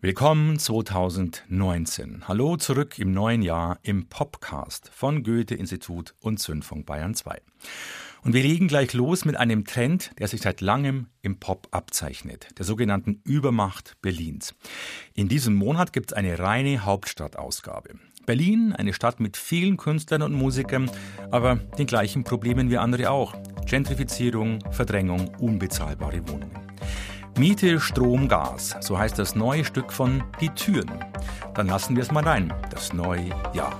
Willkommen 2019. Hallo zurück im neuen Jahr im Popcast von Goethe-Institut und Zündfunk Bayern 2. Und wir legen gleich los mit einem Trend, der sich seit langem im Pop abzeichnet, der sogenannten Übermacht Berlins. In diesem Monat gibt es eine reine Hauptstadtausgabe. Berlin, eine Stadt mit vielen Künstlern und Musikern, aber den gleichen Problemen wie andere auch. Gentrifizierung, Verdrängung, unbezahlbare Wohnungen. Miete, Strom, Gas, so heißt das neue Stück von Die Türen. Dann lassen wir es mal rein, das neue Jahr.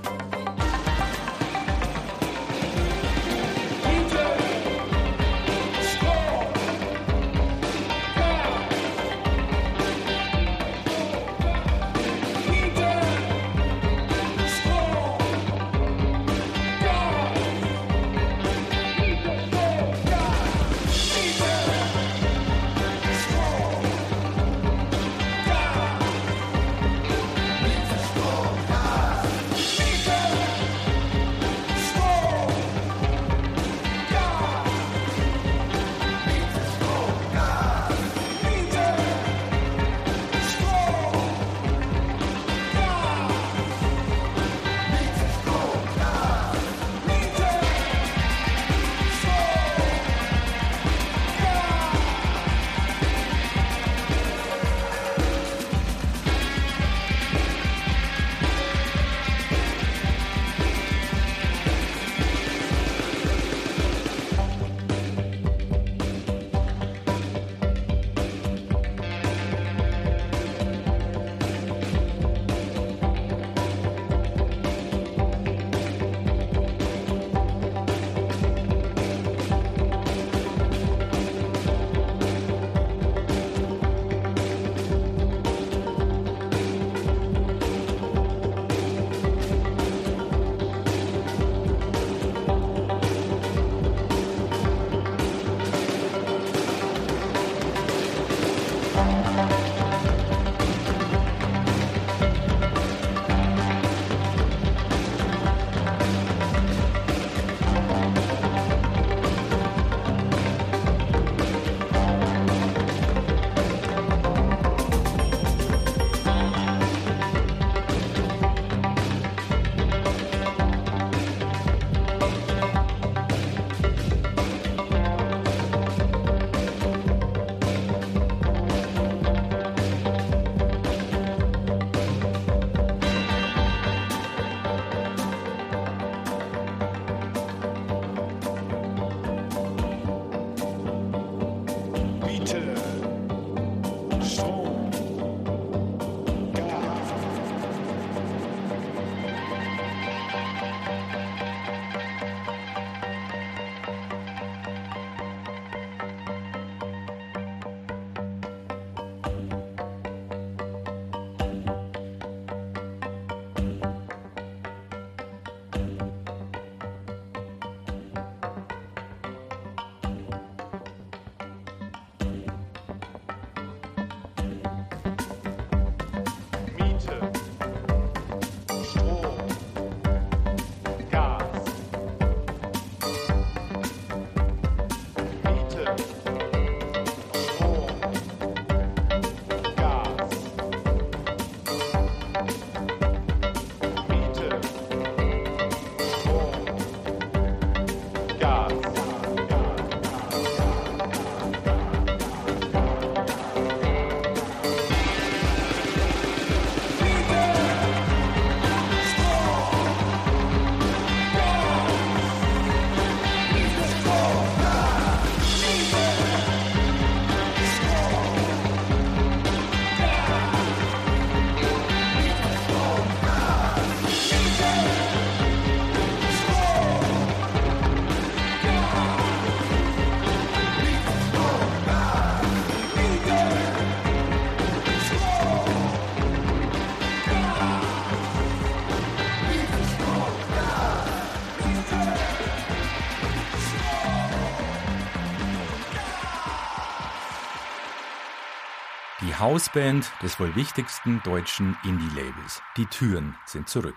Hausband des wohl wichtigsten deutschen Indie-Labels. Die Türen sind zurück.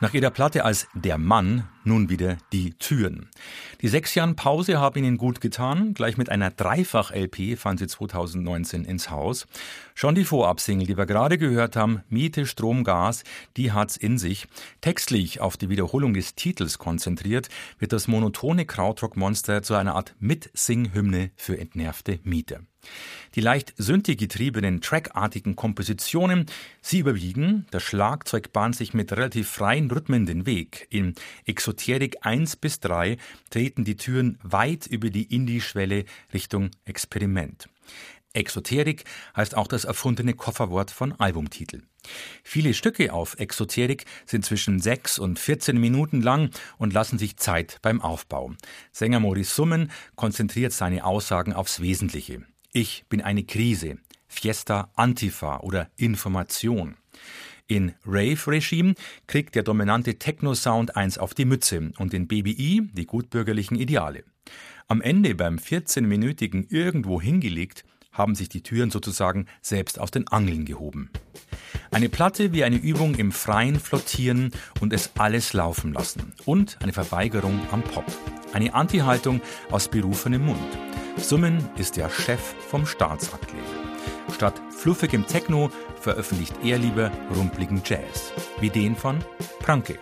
Nach ihrer Platte als Der Mann nun wieder die Türen. Die sechs Jahre Pause haben ihnen gut getan. Gleich mit einer Dreifach-LP fahren sie 2019 ins Haus. Schon die Vorabsingle, die wir gerade gehört haben, Miete, Strom, Gas, die hat's in sich. Textlich auf die Wiederholung des Titels konzentriert, wird das monotone Krautrock-Monster zu einer Art Mitsinghymne für entnervte Mieter. Die leicht Synthi getriebenen trackartigen Kompositionen, sie überwiegen, das Schlagzeug bahnt sich mit relativ freien Rhythmen den Weg. In Exoterik 1 bis 3 treten die Türen weit über die Indie-Schwelle Richtung Experiment. Exoterik heißt auch das erfundene Kofferwort von Albumtitel. Viele Stücke auf Exoterik sind zwischen 6 und 14 Minuten lang und lassen sich Zeit beim Aufbau. Sänger Maurice Summen konzentriert seine Aussagen aufs Wesentliche. Ich bin eine Krise, Fiesta Antifa oder Information. In Rave-Regime kriegt der dominante Techno-Sound eins auf die Mütze und in BBI die gutbürgerlichen Ideale. Am Ende beim 14-minütigen Irgendwo hingelegt haben sich die Türen sozusagen selbst aus den Angeln gehoben. Eine Platte wie eine Übung im Freien flottieren und es alles laufen lassen. Und eine Verweigerung am Pop. Eine Anti-Haltung aus berufenem Mund. Summen ist der Chef vom Staatsatelier. Statt fluffigem Techno veröffentlicht er lieber rumpligen Jazz, wie den von Pranke.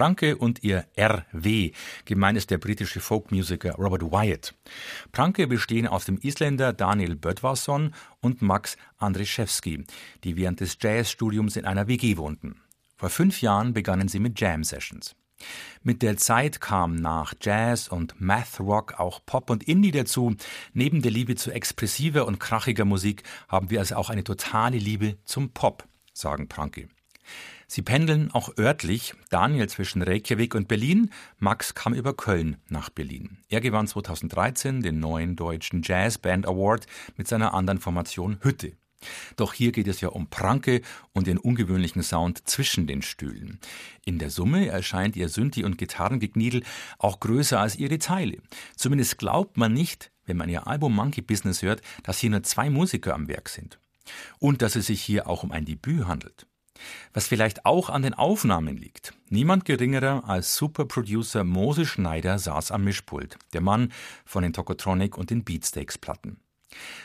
Pranke und ihr RW. Gemeint ist der britische Folkmusiker Robert Wyatt. Pranke bestehen aus dem Isländer Daniel Bödvarsson und Max Andrzejewski, die während des Jazzstudiums in einer WG wohnten. Vor fünf Jahren begannen sie mit Jam-Sessions. Mit der Zeit kam nach Jazz und Math Rock auch Pop und Indie dazu. Neben der Liebe zu expressiver und krachiger Musik haben wir also auch eine totale Liebe zum Pop, sagen Pranke. Sie pendeln auch örtlich, Daniel zwischen Reykjavik und Berlin, Max kam über Köln nach Berlin. Er gewann 2013 den neuen deutschen Jazz Band Award mit seiner anderen Formation Hütte. Doch hier geht es ja um Pranke und den ungewöhnlichen Sound zwischen den Stühlen. In der Summe erscheint ihr Synthi- und Gitarrengekniedel auch größer als ihre Teile. Zumindest glaubt man nicht, wenn man ihr Album Monkey Business hört, dass hier nur zwei Musiker am Werk sind. Und dass es sich hier auch um ein Debüt handelt. Was vielleicht auch an den Aufnahmen liegt. Niemand geringerer als Superproducer Mose Schneider saß am Mischpult, der Mann von den Tokotronic und den Beatsteaks-Platten.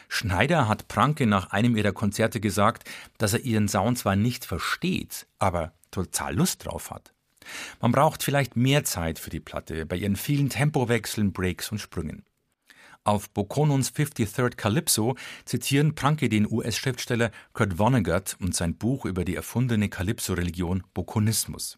Schneider hat Pranke nach einem ihrer Konzerte gesagt, dass er ihren Sound zwar nicht versteht, aber total Lust drauf hat. Man braucht vielleicht mehr Zeit für die Platte bei ihren vielen Tempowechseln, Breaks und Sprüngen. Auf Bokonons 53rd Calypso zitieren Pranke den US-Schriftsteller Kurt Vonnegut und sein Buch über die erfundene Calypso-Religion Bokonismus.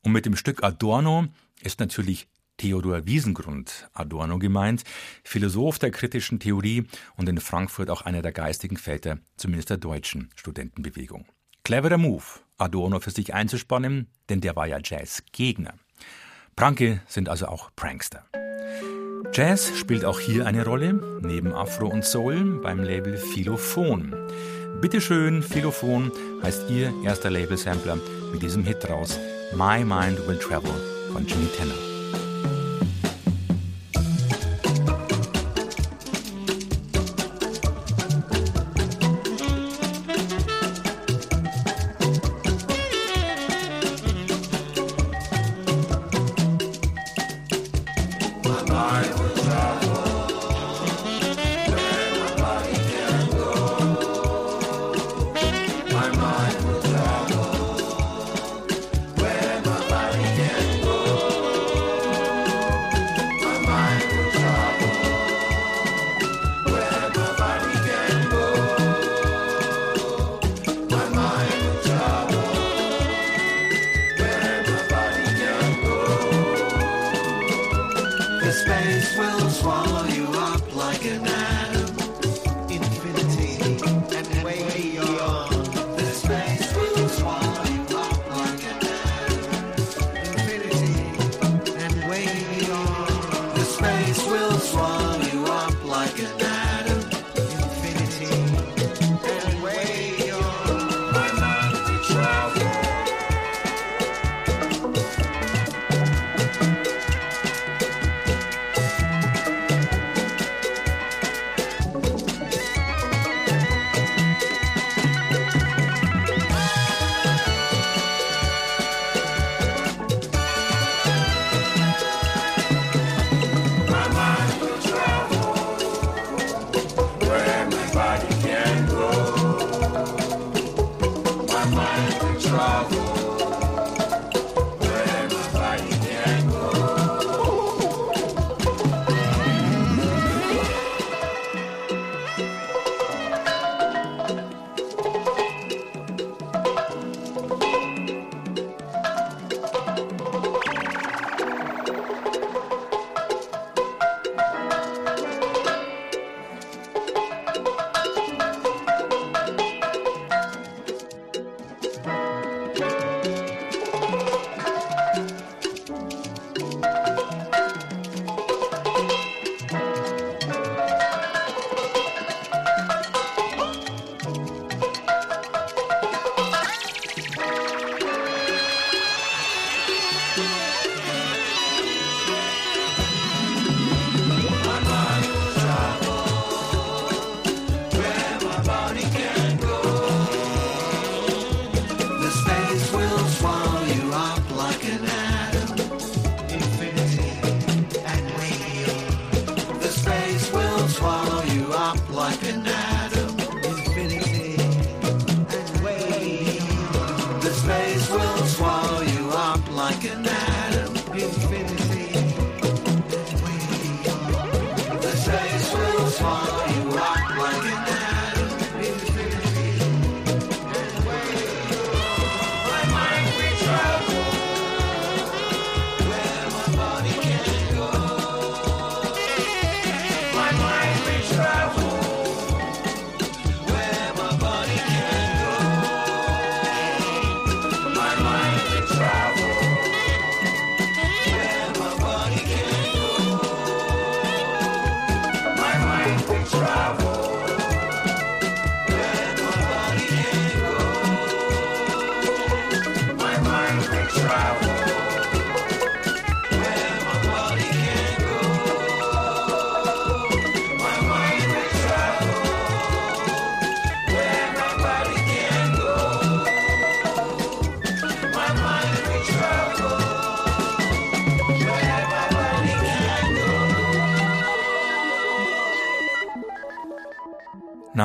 Und mit dem Stück Adorno ist natürlich Theodor Wiesengrund Adorno gemeint, Philosoph der kritischen Theorie und in Frankfurt auch einer der geistigen Väter, zumindest der deutschen Studentenbewegung. Cleverer Move, Adorno für sich einzuspannen, denn der war ja Jazz-Gegner. Pranke sind also auch Prankster. Jazz spielt auch hier eine Rolle, neben Afro und Soul beim Label Philophon. Bitteschön, Philophon heißt ihr erster Label-Sampler mit diesem Hit raus, My Mind Will Travel von Jimmy Tenner.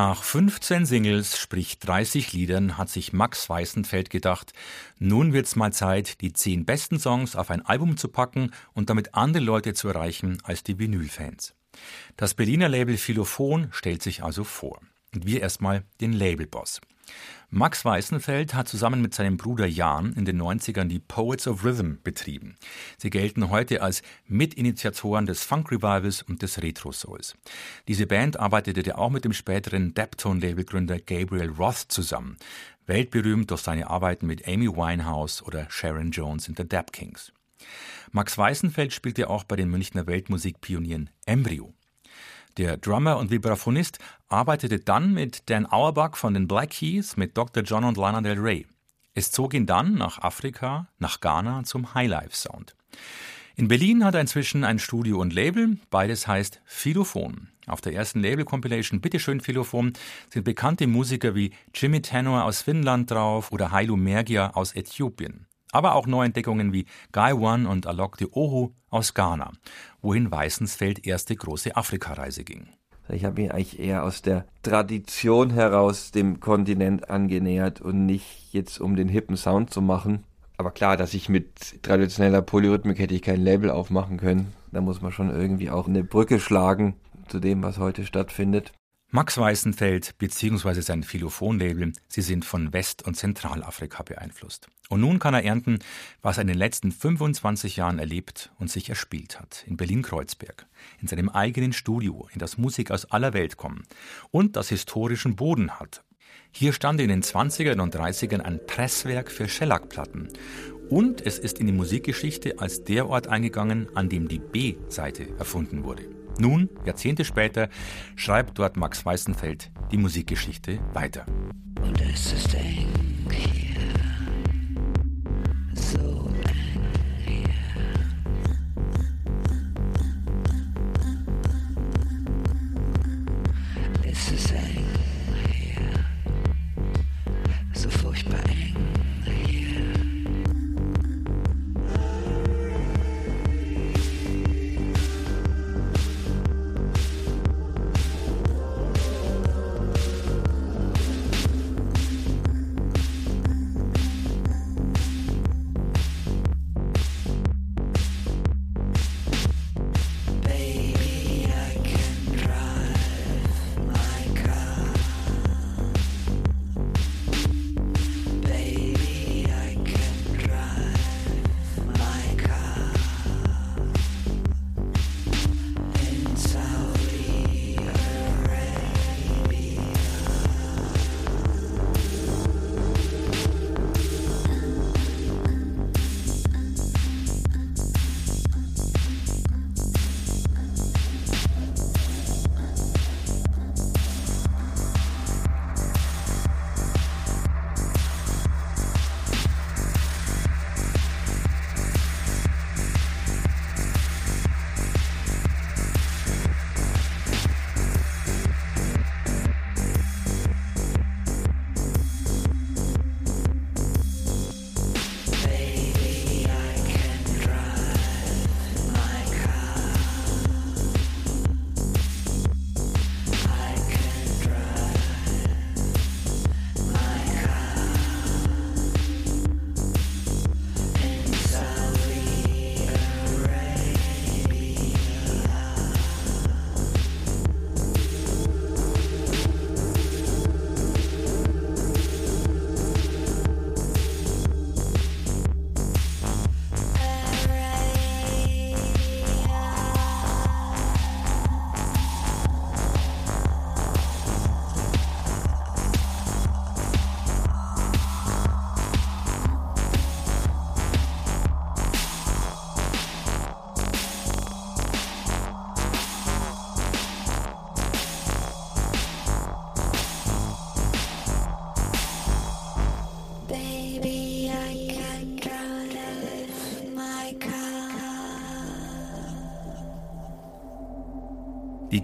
Nach 15 Singles, sprich 30 Liedern, hat sich Max Weißenfeld gedacht, nun wird's mal Zeit, die 10 besten Songs auf ein Album zu packen und damit andere Leute zu erreichen als die Vinylfans. Das Berliner Label Philophon stellt sich also vor. Und wir erstmal den Labelboss. Max Weißenfeld hat zusammen mit seinem Bruder Jan in den 90ern die Poets of Rhythm betrieben. Sie gelten heute als Mitinitiatoren des Funk Revivals und des Retro Souls. Diese Band arbeitete auch mit dem späteren Deptone-Labelgründer Gabriel Roth zusammen, weltberühmt durch seine Arbeiten mit Amy Winehouse oder Sharon Jones in The Dap Kings. Max Weißenfeld spielte auch bei den Münchner Weltmusikpionieren Embryo. Der Drummer und Vibraphonist arbeitete dann mit Dan Auerbach von den Black Keys, mit Dr. John und Lana Del Rey. Es zog ihn dann nach Afrika, nach Ghana zum Highlife Sound. In Berlin hat er inzwischen ein Studio und Label, beides heißt Philophon. Auf der ersten Label-Compilation Bitteschön Philophon sind bekannte Musiker wie Jimmy Tenor aus Finnland drauf oder Hailu Mergia aus Äthiopien. Aber auch Neuentdeckungen wie One und Alok de Ohu aus Ghana, wohin Weißensfeld erste große Afrikareise ging. Ich habe mich eigentlich eher aus der Tradition heraus dem Kontinent angenähert und nicht jetzt um den hippen Sound zu machen. Aber klar, dass ich mit traditioneller Polyrhythmik hätte ich kein Label aufmachen können. Da muss man schon irgendwie auch eine Brücke schlagen zu dem, was heute stattfindet. Max Weißenfeld bzw. sein Philophon-Label, sie sind von West- und Zentralafrika beeinflusst. Und nun kann er ernten, was er in den letzten 25 Jahren erlebt und sich erspielt hat. In Berlin-Kreuzberg, in seinem eigenen Studio, in das Musik aus aller Welt kommen und das historischen Boden hat. Hier stand in den 20ern und 30ern ein Presswerk für Schellackplatten. Und es ist in die Musikgeschichte als der Ort eingegangen, an dem die B-Seite erfunden wurde. Nun, Jahrzehnte später, schreibt dort Max Weißenfeld die Musikgeschichte weiter. Und es ist eng hier,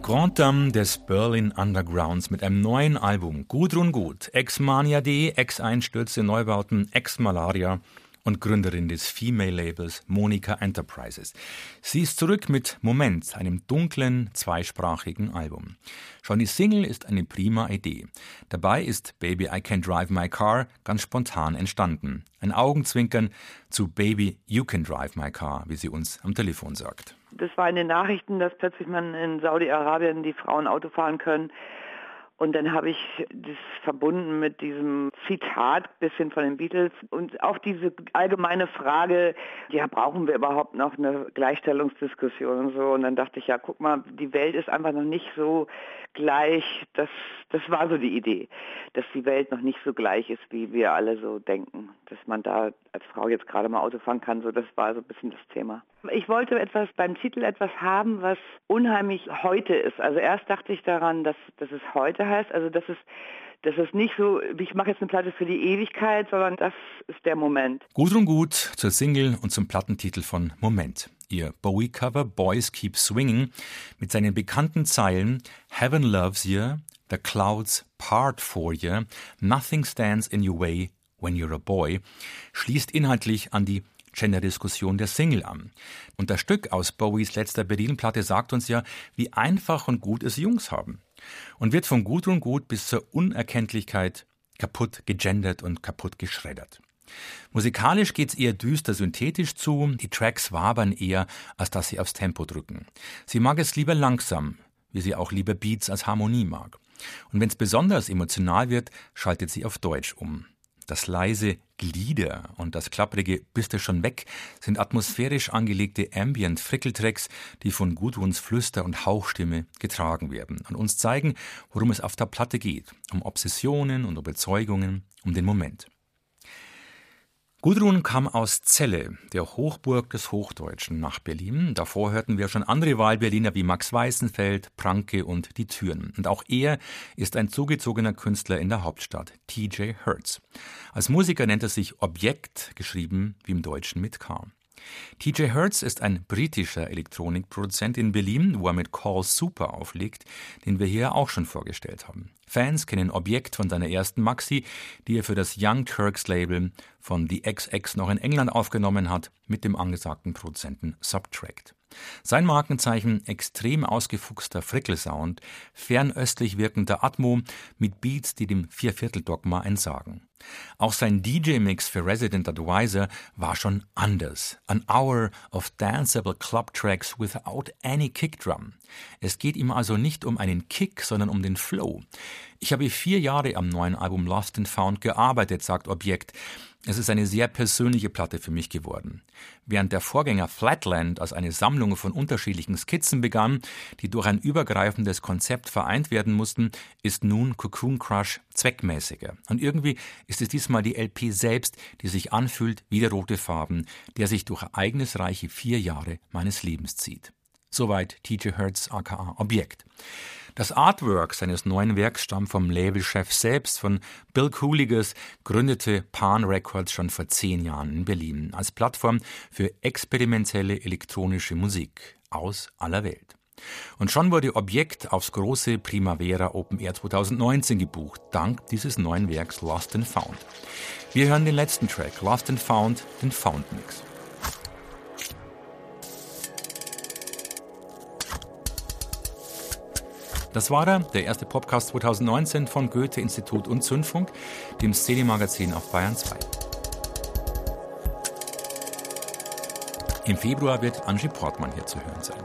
Grand Dame des Berlin Undergrounds mit einem neuen Album. Gudrun Gut, Ex-Mania D, Ex-Einstürze, Neubauten, Ex-Malaria und Gründerin des Female-Labels Monica Enterprises. Sie ist zurück mit Moment, einem dunklen, zweisprachigen Album. Schon die Single ist eine prima Idee. Dabei ist Baby I Can Drive My Car ganz spontan entstanden. Ein Augenzwinkern zu Baby You Can Drive My Car, wie sie uns am Telefon sagt. Das war in den Nachrichten, dass plötzlich man in Saudi-Arabien die Frauen Auto fahren können. Und dann habe ich das verbunden mit diesem Zitat bisschen von den Beatles und auch diese allgemeine Frage, ja, brauchen wir überhaupt noch eine Gleichstellungsdiskussion und so. Und dann dachte ich, ja, guck mal, die Welt ist einfach noch nicht so gleich. Das, das war so die Idee, dass die Welt noch nicht so gleich ist, wie wir alle so denken. Dass man da als Frau jetzt gerade mal Auto fahren kann, so das war so ein bisschen das Thema. Ich wollte etwas beim Titel etwas haben, was unheimlich heute ist. Also erst dachte ich daran, dass, dass es heute heißt, also dass es das ist nicht so, ich mache jetzt eine Platte für die Ewigkeit, sondern das ist der Moment. Gudrun Gut zur Single und zum Plattentitel von Moment. Ihr Bowie-Cover Boys Keep Swinging mit seinen bekannten Zeilen Heaven loves you, the clouds part for you, nothing stands in your way when you're a boy schließt inhaltlich an die Gender-Diskussion der Single an. Und das Stück aus Bowies letzter Berlin-Platte sagt uns ja, wie einfach und gut es Jungs haben und wird von Gut und Gut bis zur Unerkenntlichkeit kaputt gegendert und kaputt geschreddert. Musikalisch geht's eher düster synthetisch zu, die Tracks wabern eher, als dass sie aufs Tempo drücken. Sie mag es lieber langsam, wie sie auch lieber Beats als Harmonie mag. Und wenn's besonders emotional wird, schaltet sie auf Deutsch um. Das leise Glieder und das klapprige Bist du schon weg sind atmosphärisch angelegte Ambient-Frickeltracks, die von Gudruns Flüster- und Hauchstimme getragen werden und uns zeigen, worum es auf der Platte geht. Um Obsessionen und Überzeugungen, um den Moment. Gudrun kam aus Celle, der Hochburg des Hochdeutschen, nach Berlin. Davor hörten wir schon andere Wahlberliner wie Max Weißenfeld, Pranke und Die Türen. Und auch er ist ein zugezogener Künstler in der Hauptstadt, TJ Hertz. Als Musiker nennt er sich Objekt, geschrieben wie im Deutschen mit K. TJ Hertz ist ein britischer Elektronikproduzent in Berlin, wo er mit Call Super auflegt, den wir hier auch schon vorgestellt haben. Fans kennen Objekt von seiner ersten Maxi, die er für das Young Turks Label von The XX noch in England aufgenommen hat, mit dem angesagten Produzenten Subtract. Sein Markenzeichen extrem ausgefuchster Frickelsound, fernöstlich wirkender Atmo mit Beats, die dem Vierviertel-Dogma entsagen. Auch sein DJ-Mix für Resident Advisor war schon anders. An hour of danceable club tracks without any kick drum. Es geht ihm also nicht um einen Kick, sondern um den Flow. Ich habe vier Jahre am neuen Album Lost and Found gearbeitet, sagt Objekt. Es ist eine sehr persönliche Platte für mich geworden. Während der Vorgänger Flatland als eine Sammlung von unterschiedlichen Skizzen begann, die durch ein übergreifendes Konzept vereint werden mussten, ist nun Cocoon Crush zweckmäßiger. Und irgendwie ist es diesmal die LP selbst, die sich anfühlt wie der rote Farben, der sich durch ereignisreiche vier Jahre meines Lebens zieht. Soweit TJ Hertz aka Objekt. Das Artwork seines neuen Werks stammt vom Labelchef selbst, von Bill Cooliges, gründete Pan Records schon vor zehn Jahren in Berlin als Plattform für experimentelle elektronische Musik aus aller Welt. Und schon wurde Objekt aufs große Primavera Open Air 2019 gebucht, dank dieses neuen Werks Lost and Found. Wir hören den letzten Track, Lost and Found, den Found Mix. Das war er, der erste Podcast 2019 von Goethe-Institut und Zündfunk, dem Szene-Magazin auf Bayern 2. Im Februar wird Angie Portmann hier zu hören sein.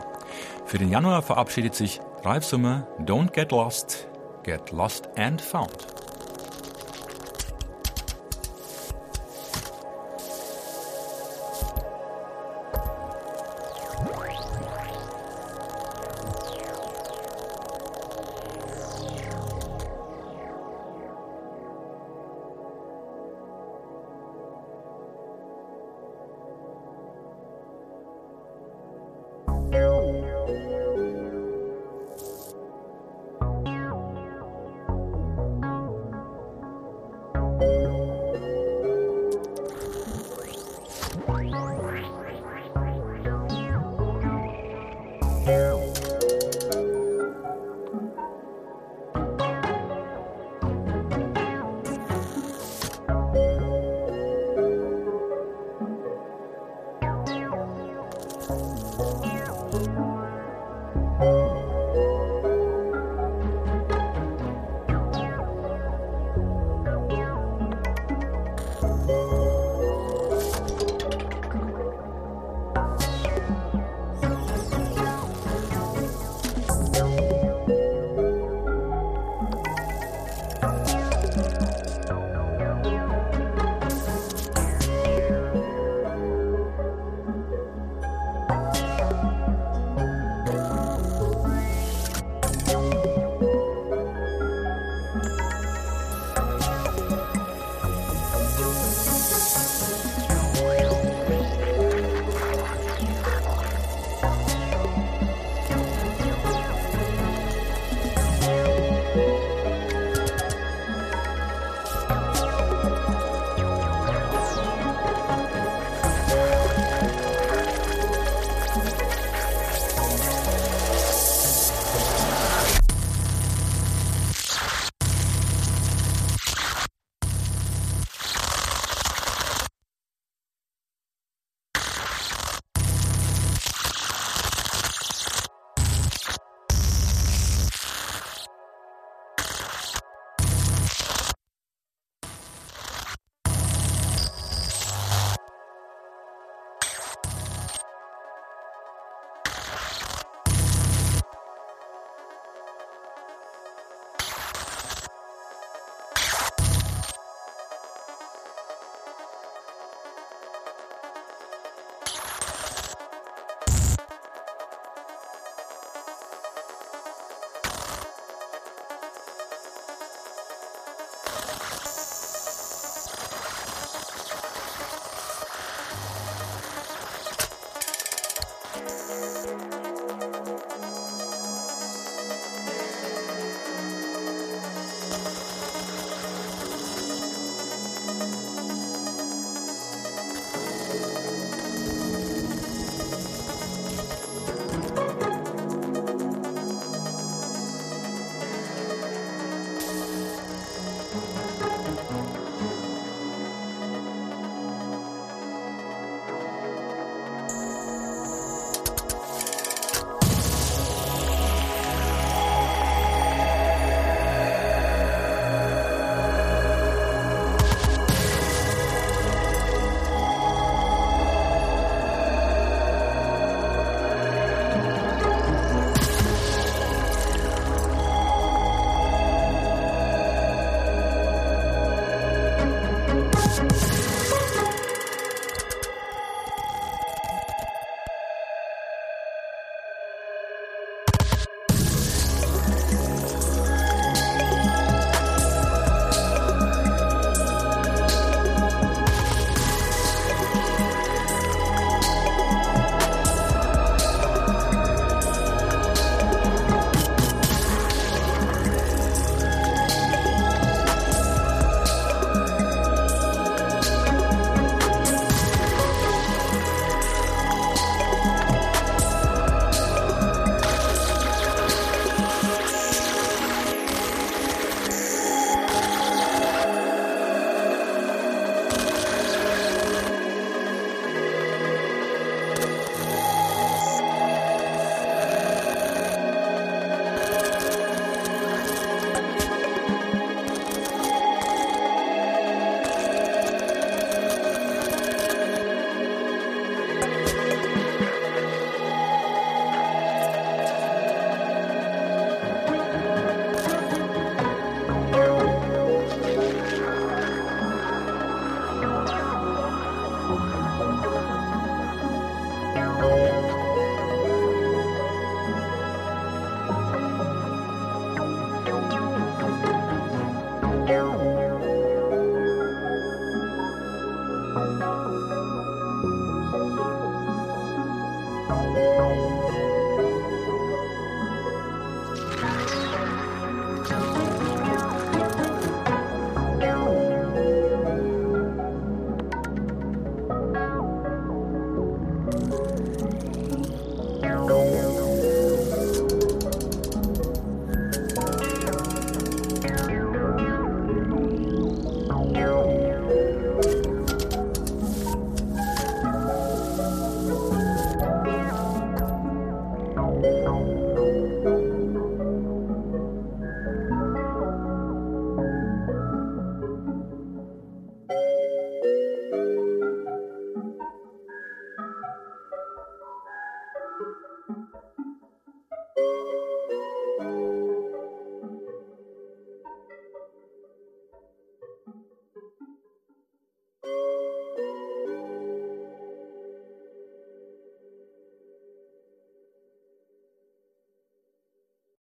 Für den Januar verabschiedet sich Ralf Summer, Don't Get Lost, Get Lost and Found.